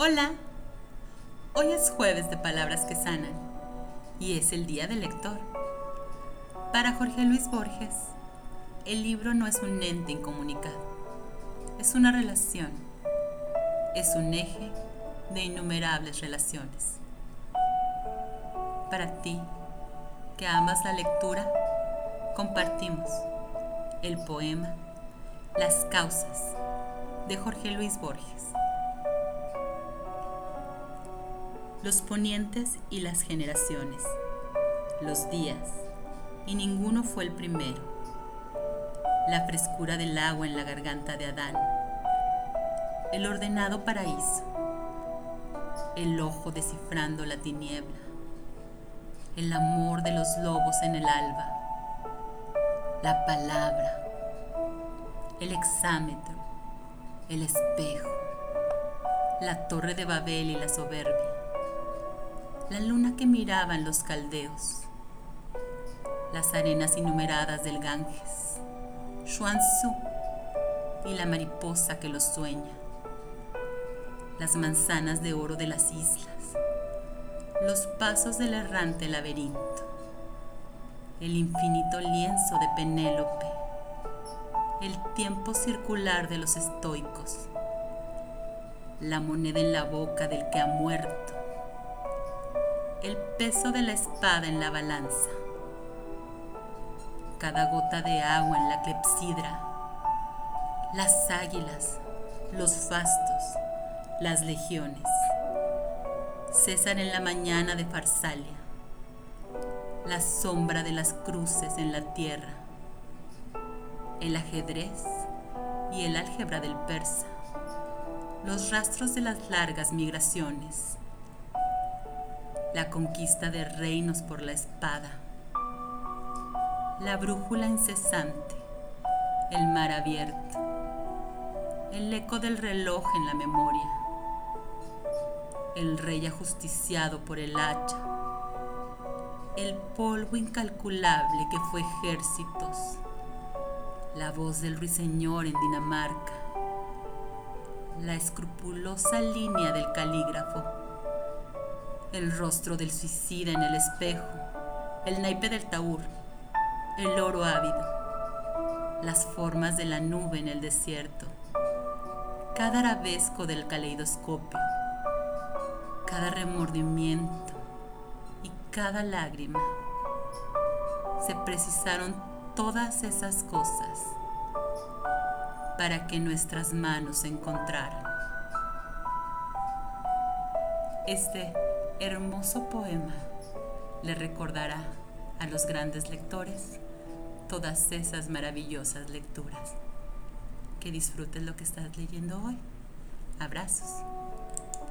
Hola, hoy es jueves de Palabras que Sanan y es el Día del Lector. Para Jorge Luis Borges, el libro no es un ente incomunicado, es una relación, es un eje de innumerables relaciones. Para ti, que amas la lectura, compartimos el poema Las causas de Jorge Luis Borges. Los ponientes y las generaciones, los días, y ninguno fue el primero. La frescura del agua en la garganta de Adán, el ordenado paraíso, el ojo descifrando la tiniebla, el amor de los lobos en el alba, la palabra, el exámetro, el espejo, la torre de Babel y la soberbia la luna que miraban los caldeos, las arenas innumeradas del Ganges, Xuanzú y la mariposa que los sueña, las manzanas de oro de las islas, los pasos del errante laberinto, el infinito lienzo de Penélope, el tiempo circular de los estoicos, la moneda en la boca del que ha muerto, el peso de la espada en la balanza, cada gota de agua en la clepsidra, las águilas, los fastos, las legiones, César en la mañana de Farsalia, la sombra de las cruces en la tierra, el ajedrez y el álgebra del persa, los rastros de las largas migraciones, la conquista de reinos por la espada, la brújula incesante, el mar abierto, el eco del reloj en la memoria, el rey ajusticiado por el hacha, el polvo incalculable que fue ejércitos, la voz del ruiseñor en Dinamarca, la escrupulosa línea del calígrafo, el rostro del suicida en el espejo, el naipe del taur, el oro ávido, las formas de la nube en el desierto, cada arabesco del caleidoscopio, cada remordimiento y cada lágrima. Se precisaron todas esas cosas para que nuestras manos se encontraran. Este hermoso poema le recordará a los grandes lectores todas esas maravillosas lecturas. Que disfrutes lo que estás leyendo hoy. Abrazos.